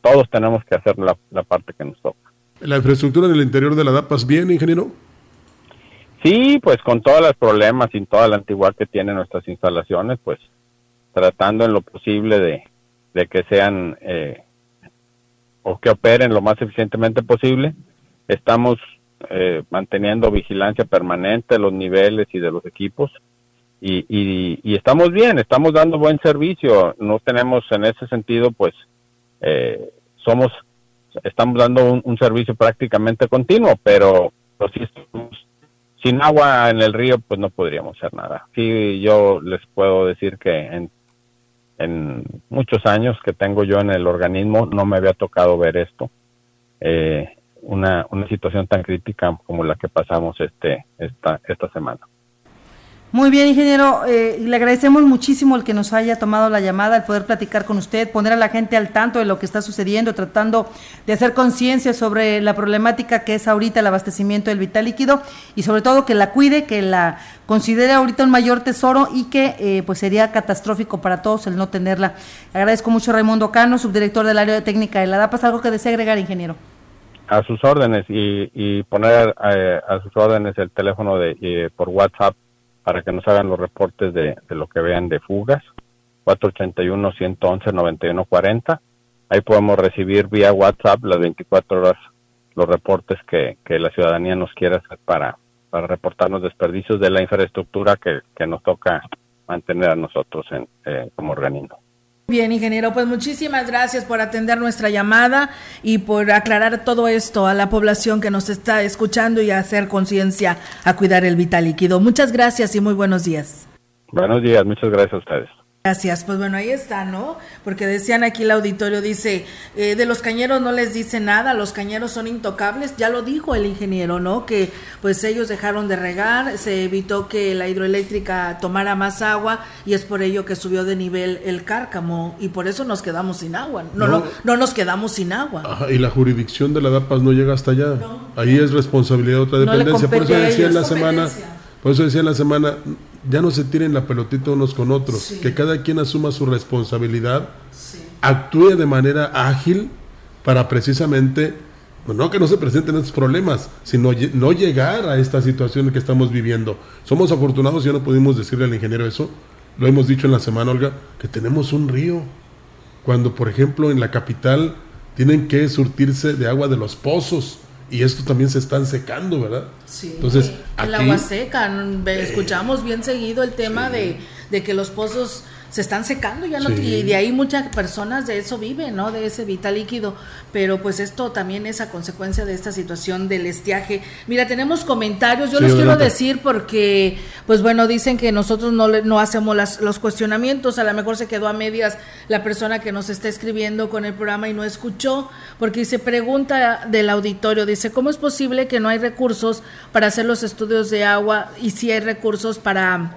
todos tenemos que hacer la, la parte que nos toca. ¿La infraestructura del interior de la DAPAS bien, ingeniero? Sí, pues con todos los problemas y toda la antigüedad que tienen nuestras instalaciones, pues tratando en lo posible de, que sean eh, o que operen lo más eficientemente posible. Estamos eh, manteniendo vigilancia permanente de los niveles y de los equipos y, y, estamos bien, estamos dando buen servicio. No tenemos en ese sentido, pues, eh, somos, estamos dando un, servicio prácticamente continuo, pero, pero si sin agua en el río, pues no podríamos hacer nada. Sí, yo les puedo decir que en en muchos años que tengo yo en el organismo no me había tocado ver esto, eh, una, una situación tan crítica como la que pasamos este esta, esta semana. Muy bien, ingeniero. Eh, le agradecemos muchísimo el que nos haya tomado la llamada, el poder platicar con usted, poner a la gente al tanto de lo que está sucediendo, tratando de hacer conciencia sobre la problemática que es ahorita el abastecimiento del vital líquido y sobre todo que la cuide, que la considere ahorita un mayor tesoro y que eh, pues sería catastrófico para todos el no tenerla. agradezco mucho a Raimundo Cano, subdirector del área de técnica de la DAPAS. ¿Algo que desea agregar, ingeniero? A sus órdenes y, poner eh, a sus órdenes el teléfono de por WhatsApp para que nos hagan los reportes de, lo que vean de fugas. 481-111-9140. Ahí podemos recibir vía WhatsApp las 24 horas los reportes que, la ciudadanía nos quiera hacer para, para reportarnos desperdicios de la infraestructura que, nos toca mantener a nosotros en, eh, como organismo. Bien, ingeniero, pues muchísimas gracias por atender nuestra llamada y por aclarar todo esto a la población que nos está escuchando y hacer conciencia a cuidar el vital líquido. Muchas gracias y muy buenos días. Buenos días, muchas gracias a ustedes. Gracias, pues bueno, ahí está, ¿no? Porque decían aquí el auditorio, dice, eh, de los cañeros no les dice nada, los cañeros son intocables, ya lo dijo el ingeniero, ¿no? Que pues ellos dejaron de regar, se evitó que la hidroeléctrica tomara más agua y es por ello que subió de nivel el cárcamo. Y por eso nos quedamos sin agua, no, no, no, nos quedamos sin agua. Ajá, y la jurisdicción de la DAPAS no llega hasta allá, ahí es responsabilidad de otra dependencia, por eso decía en la semana por eso decía en la semana, ya no se tiren la pelotita unos con otros, que cada quien asuma su responsabilidad, actúe de manera ágil para precisamente, pues no que no se presenten estos problemas, sino no llegar a esta situación que estamos viviendo. Somos afortunados, ya no pudimos decirle al ingeniero eso, lo hemos dicho en la semana, Olga, que tenemos un río. Cuando, por ejemplo, en la capital tienen que surtirse de agua de los pozos y esto también se están secando, ¿verdad? Sí. Entonces, el agua seca, escuchamos bien seguido el tema de, de, que los pozos se están secando ya no Sí. y de ahí muchas personas de eso viven, ¿no? De ese vital líquido, pero pues esto también es a consecuencia de esta situación del estiaje. Mira, tenemos comentarios, yo Sí, los quiero decir porque pues bueno, dicen que nosotros no le- no hacemos las- los cuestionamientos, a lo mejor se quedó a medias la persona que nos está escribiendo con el programa y no escuchó, porque se pregunta del auditorio, dice, ¿cómo es posible que no hay recursos para hacer los estudios de agua y si hay recursos para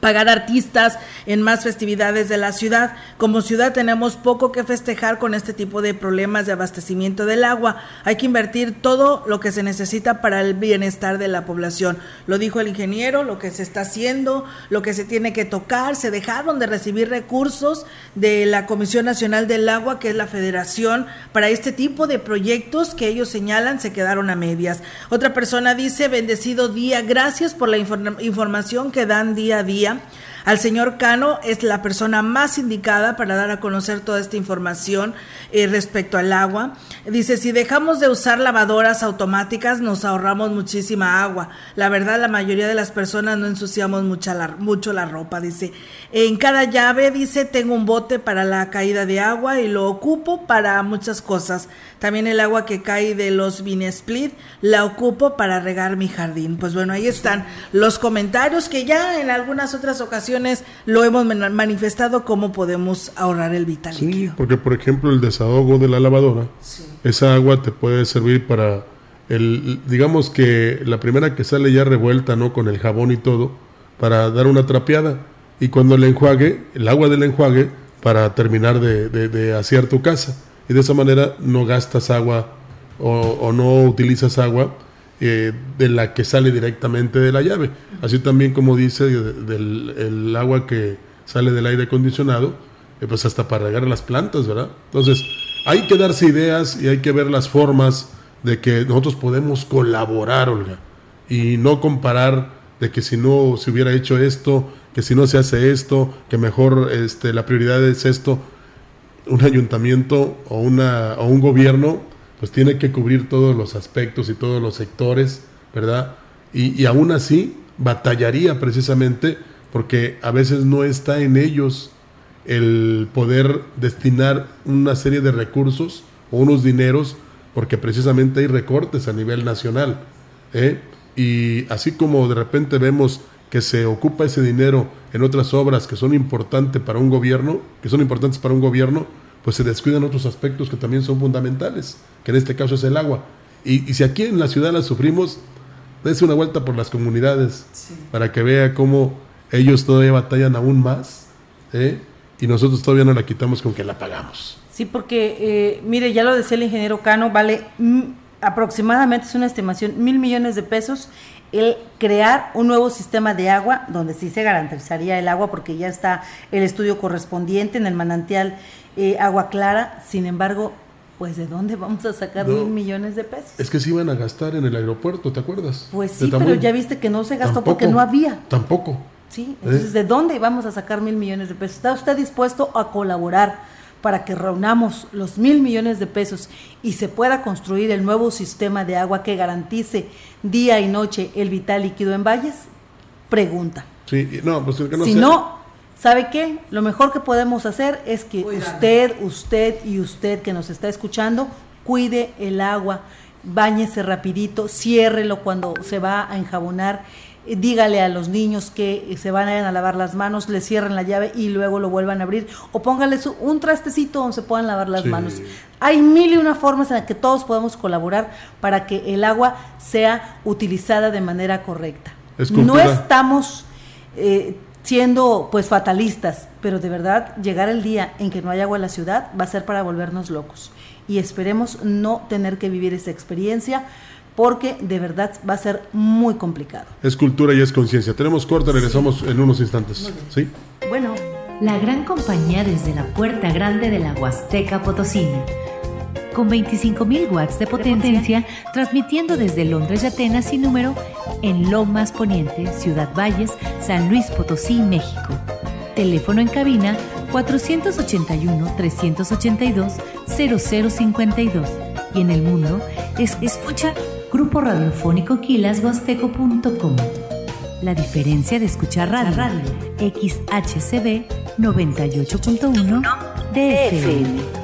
pagar artistas en más festividades de la ciudad. Como ciudad tenemos poco que festejar con este tipo de problemas de abastecimiento del agua. Hay que invertir todo lo que se necesita para el bienestar de la población. Lo dijo el ingeniero, lo que se está haciendo, lo que se tiene que tocar. Se dejaron de recibir recursos de la Comisión Nacional del Agua, que es la federación, para este tipo de proyectos que ellos señalan se quedaron a medias. Otra persona dice, bendecido día, gracias por la inform- información que dan día a día. Al señor Cano es la persona más indicada para dar a conocer toda esta información eh, respecto al agua. Dice, si dejamos de usar lavadoras automáticas nos ahorramos muchísima agua. La verdad, la mayoría de las personas no ensuciamos la- mucho la ropa. Dice, en cada llave, dice, tengo un bote para la caída de agua y lo ocupo para muchas cosas. También el agua que cae de los Split la ocupo para regar mi jardín. Pues bueno, ahí están los comentarios que ya en algunas otras ocasiones lo hemos man- manifestado cómo podemos ahorrar el vital Sí, líquido. porque por ejemplo el desahogo de la lavadora, esa agua te puede servir para el, digamos que la primera que sale ya revuelta, ¿no? Con el jabón y todo, para dar una trapeada. Y cuando el enjuague, el agua del enjuague, para terminar de, de, de asear tu casa. Y de esa manera no gastas agua o, no utilizas agua eh, de la que sale directamente de la llave. Así también como dice de- del el agua que sale del aire acondicionado, eh, pues hasta para regar las plantas, ¿verdad? Entonces, hay que darse ideas y hay que ver las formas de que nosotros podemos colaborar, Olga, y no comparar de que si no se hubiera hecho esto, que si no se hace esto, que mejor este, la prioridad es esto. Un ayuntamiento o, una, o un gobierno pues tiene que cubrir todos los aspectos y todos los sectores, ¿verdad? Y, y aún así batallaría precisamente porque a veces no está en ellos el poder destinar una serie de recursos o unos dineros porque precisamente hay recortes a nivel nacional. ¿eh? Y así como de repente vemos que se ocupa ese dinero en otras obras que son importantes para un gobierno, que son importantes para un gobierno, pues se descuidan otros aspectos que también son fundamentales, que en este caso es el agua. Y, y si aquí en la ciudad la sufrimos, dése una vuelta por las comunidades para que vea cómo ellos todavía batallan aún más ¿eh? y nosotros todavía no la quitamos con que la pagamos. Sí, porque, eh, mire, ya lo decía el ingeniero Cano, vale aproximadamente, es una estimación, mil millones de pesos el crear un nuevo sistema de agua, donde sí se garantizaría el agua, porque ya está el estudio correspondiente en el manantial eh, Agua Clara. Sin embargo, pues ¿de dónde vamos a sacar No. mil millones de pesos? Es que se iban a gastar en el aeropuerto, ¿te acuerdas? Pues sí, pero ya viste que no se gastó Tampoco, porque no había. Tampoco. Sí, entonces, ¿Eh? ¿de dónde vamos a sacar mil millones de pesos? ¿Está usted dispuesto a colaborar para que reunamos los mil millones de pesos y se pueda construir el nuevo sistema de agua que garantice día y noche el vital líquido en valles? Pregunta. Sí, y- no, pues que no si sea- no, ¿sabe qué? Lo mejor que podemos hacer es que usted, usted y usted que nos está escuchando, cuide el agua, báñese rapidito, ciérrelo cuando se va a enjabonar, dígale a los niños que se van a lavar las manos, le cierren la llave y luego lo vuelvan a abrir, o póngale su- un trastecito donde se puedan lavar las Sí. manos. Hay mil y una formas en las que todos podemos colaborar para que el agua sea utilizada de manera correcta. Es no estamos eh, siendo pues fatalistas, pero de verdad llegar el día en que no haya agua en la ciudad va a ser para volvernos locos. Y esperemos no tener que vivir esa experiencia porque de verdad va a ser muy complicado. Es cultura y es conciencia. Tenemos corte, regresamos en unos instantes. ¿Sí? Bueno, La gran compañía desde la puerta grande de la Huasteca Potosina. Con 25.000 watts de potencia, transmitiendo desde Londres y Atenas sin número en Lomas Poniente, Ciudad Valles, San Luis Potosí, México. Teléfono en cabina 481-382-0052. Y en el mundo es escucha Grupo Radiofónico Quilashuasteco.com. La diferencia de escuchar radio. XHCB 98.1 DFM.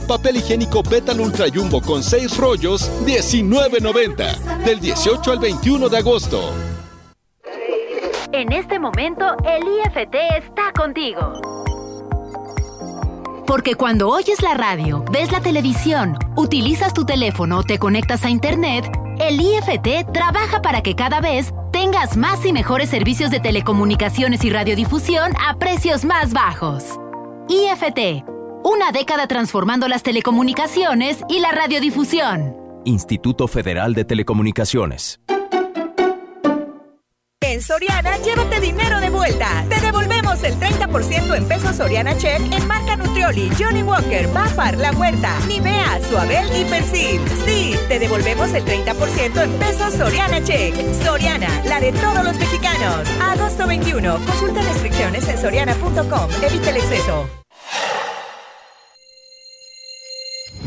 Papel higiénico Betal Ultra Jumbo con 6 rollos, 19.90. Del 18 al 21 de agosto. En este momento, el IFT está contigo. Porque cuando oyes la radio, ves la televisión, utilizas tu teléfono o te conectas a Internet, el IFT trabaja para que cada vez tengas más y mejores servicios de telecomunicaciones y radiodifusión a precios más bajos. IFT, una década transformando las telecomunicaciones y la radiodifusión. Instituto Federal de Telecomunicaciones. En Soriana, llévate dinero de vuelta. Te devolvemos el 30% en pesos Soriana Check en marca Nutrioli, Johnny Walker, Bafar, La Huerta, Nivea, Suabel y Persil. Sí, te devolvemos el 30% en pesos Soriana Check. Soriana, la de todos los mexicanos. Agosto 21. Consulta restricciones en soriana.com. Evita el exceso.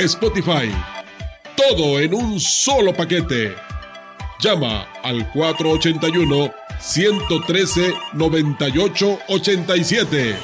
Spotify. Todo en un solo paquete. Llama al 481 113 9887.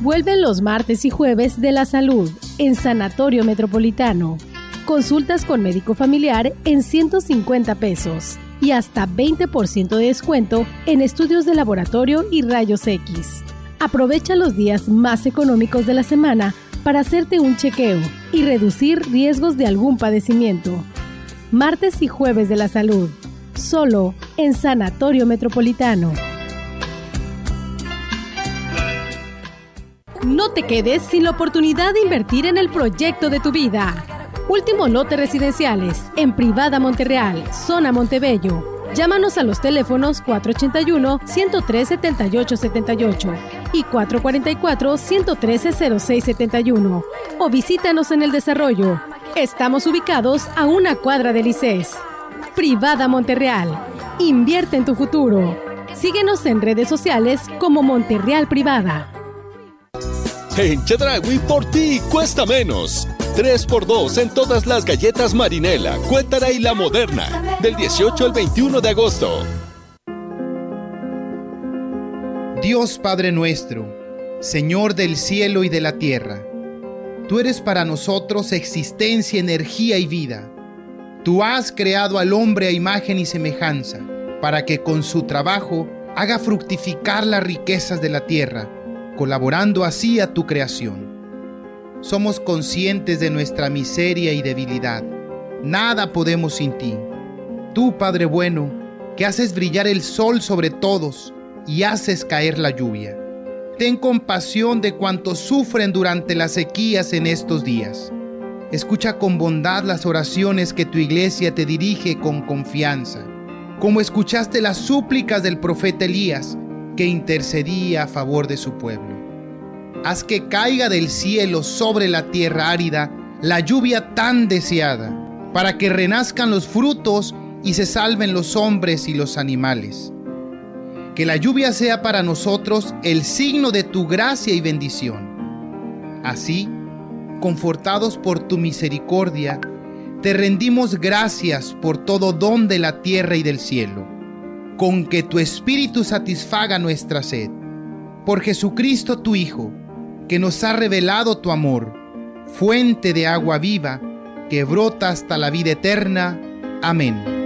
Vuelven los martes y jueves de la salud en Sanatorio Metropolitano. Consultas con médico familiar en 150 pesos y hasta 20% de descuento en estudios de laboratorio y rayos X. Aprovecha los días más económicos de la semana para hacerte un chequeo y reducir riesgos de algún padecimiento. Martes y jueves de la salud, solo en Sanatorio Metropolitano. No te quedes sin la oportunidad de invertir en el proyecto de tu vida. Último lote residenciales en Privada Monterreal, zona Montebello. Llámanos a los teléfonos 481-103-7878 y 444-113-0671 o visítanos en el desarrollo. Estamos ubicados a una cuadra del ICES. Privada Monterreal. Invierte en tu futuro. Síguenos en redes sociales como Monterreal Privada. En Chedragui por ti cuesta menos. 3x2 en todas las galletas Marinela, Cuétara y La Moderna, del 18 al 21 de agosto. Dios Padre nuestro, Señor del cielo y de la tierra, tú eres para nosotros existencia, energía y vida. Tú has creado al hombre a imagen y semejanza, para que con su trabajo haga fructificar las riquezas de la tierra, colaborando así a tu creación somos conscientes de nuestra miseria y debilidad. Nada podemos sin ti. Tú, Padre bueno, que haces brillar el sol sobre todos y haces caer la lluvia. Ten compasión de cuantos sufren durante las sequías en estos días. Escucha con bondad las oraciones que tu iglesia te dirige con confianza, como escuchaste las súplicas del profeta Elías, que intercedía a favor de su pueblo haz que caiga del cielo sobre la tierra árida la lluvia tan deseada, para que renazcan los frutos y se salven los hombres y los animales. Que la lluvia sea para nosotros el signo de tu gracia y bendición. Así, confortados por tu misericordia, te rendimos gracias por todo don de la tierra y del cielo, con que tu Espíritu satisfaga nuestra sed. Por Jesucristo tu Hijo, que nos ha revelado tu amor, fuente de agua viva que brota hasta la vida eterna. Amén.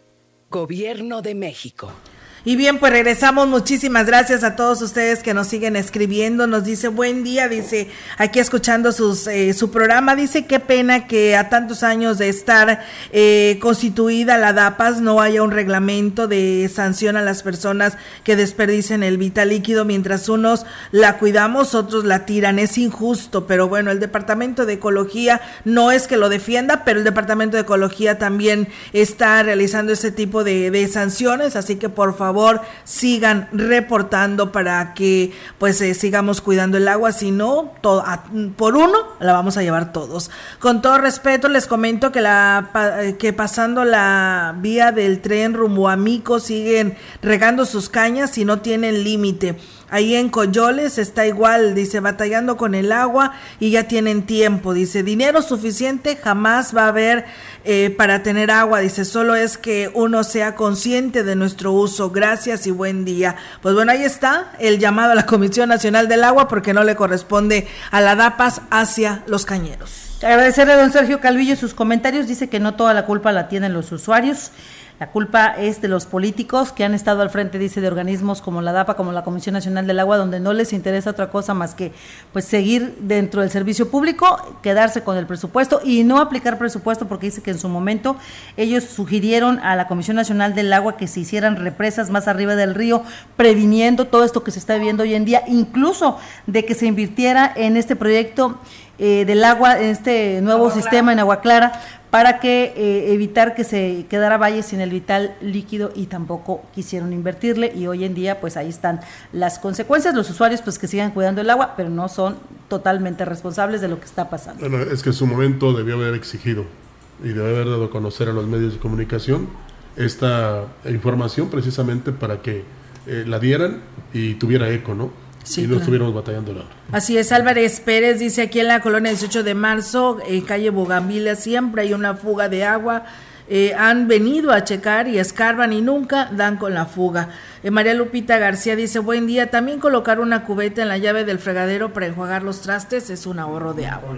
Gobierno de México. Y bien, pues regresamos. Muchísimas gracias a todos ustedes que nos siguen escribiendo. Nos dice buen día, dice aquí escuchando sus, eh, su programa. Dice qué pena que a tantos años de estar eh, constituida la DAPAS no haya un reglamento de sanción a las personas que desperdicen el vital líquido mientras unos la cuidamos, otros la tiran. Es injusto, pero bueno, el Departamento de Ecología no es que lo defienda, pero el Departamento de Ecología también está realizando ese tipo de, de sanciones. Así que por favor favor sigan reportando para que pues eh, sigamos cuidando el agua, si no, por uno la vamos a llevar todos. Con todo respeto les comento que, la, eh, que pasando la vía del tren rumbo a Mico siguen regando sus cañas y no tienen límite. Ahí en Coyoles está igual, dice, batallando con el agua y ya tienen tiempo. Dice, dinero suficiente jamás va a haber eh, para tener agua. Dice, solo es que uno sea consciente de nuestro uso. Gracias y buen día. Pues bueno, ahí está el llamado a la Comisión Nacional del Agua porque no le corresponde a la DAPAS hacia los cañeros. Agradecerle a don Sergio Calvillo sus comentarios. Dice que no toda la culpa la tienen los usuarios. La culpa es de los políticos que han estado al frente, dice, de organismos como la DAPA, como la Comisión Nacional del Agua, donde no les interesa otra cosa más que pues seguir dentro del servicio público, quedarse con el presupuesto y no aplicar presupuesto porque dice que en su momento ellos sugirieron a la Comisión Nacional del Agua que se hicieran represas más arriba del río, previniendo todo esto que se está viendo hoy en día, incluso de que se invirtiera en este proyecto eh, del agua, en este nuevo sistema en Agua Clara, para que eh, evitar que se quedara Valle sin el vital líquido y tampoco quisieron invertirle y hoy en día pues ahí están las consecuencias, los usuarios pues que sigan cuidando el agua, pero no son totalmente responsables de lo que está pasando. Bueno, es que en su momento debió haber exigido y debió haber dado a conocer a los medios de comunicación esta información precisamente para que eh, la dieran y tuviera eco, ¿no? Y no estuviéramos batallando la Así es, Álvarez Pérez dice aquí en la colonia 18 de marzo, en calle Bogambila, siempre hay una fuga de agua. Eh, han venido a checar y escarban y nunca dan con la fuga. Eh, María Lupita García dice, buen día, también colocar una cubeta en la llave del fregadero para enjuagar los trastes es un ahorro de agua.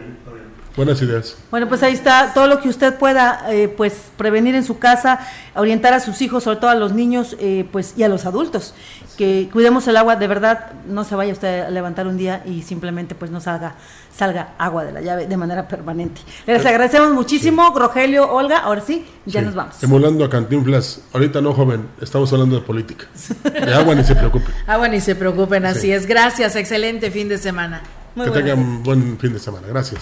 Buenas ideas. Bueno, pues ahí está todo lo que usted pueda eh, pues prevenir en su casa, orientar a sus hijos, sobre todo a los niños eh, pues y a los adultos, que cuidemos el agua, de verdad, no se vaya usted a levantar un día y simplemente pues no salga salga agua de la llave de manera permanente. Les agradecemos muchísimo, Rogelio, Olga, ahora sí, ya nos vamos. Emulando a Cantinflas, ahorita no joven, estamos hablando de política. De agua ni se preocupen. Agua ni se preocupen, así es. Gracias, excelente fin de semana. que tengan buen fin de semana, gracias.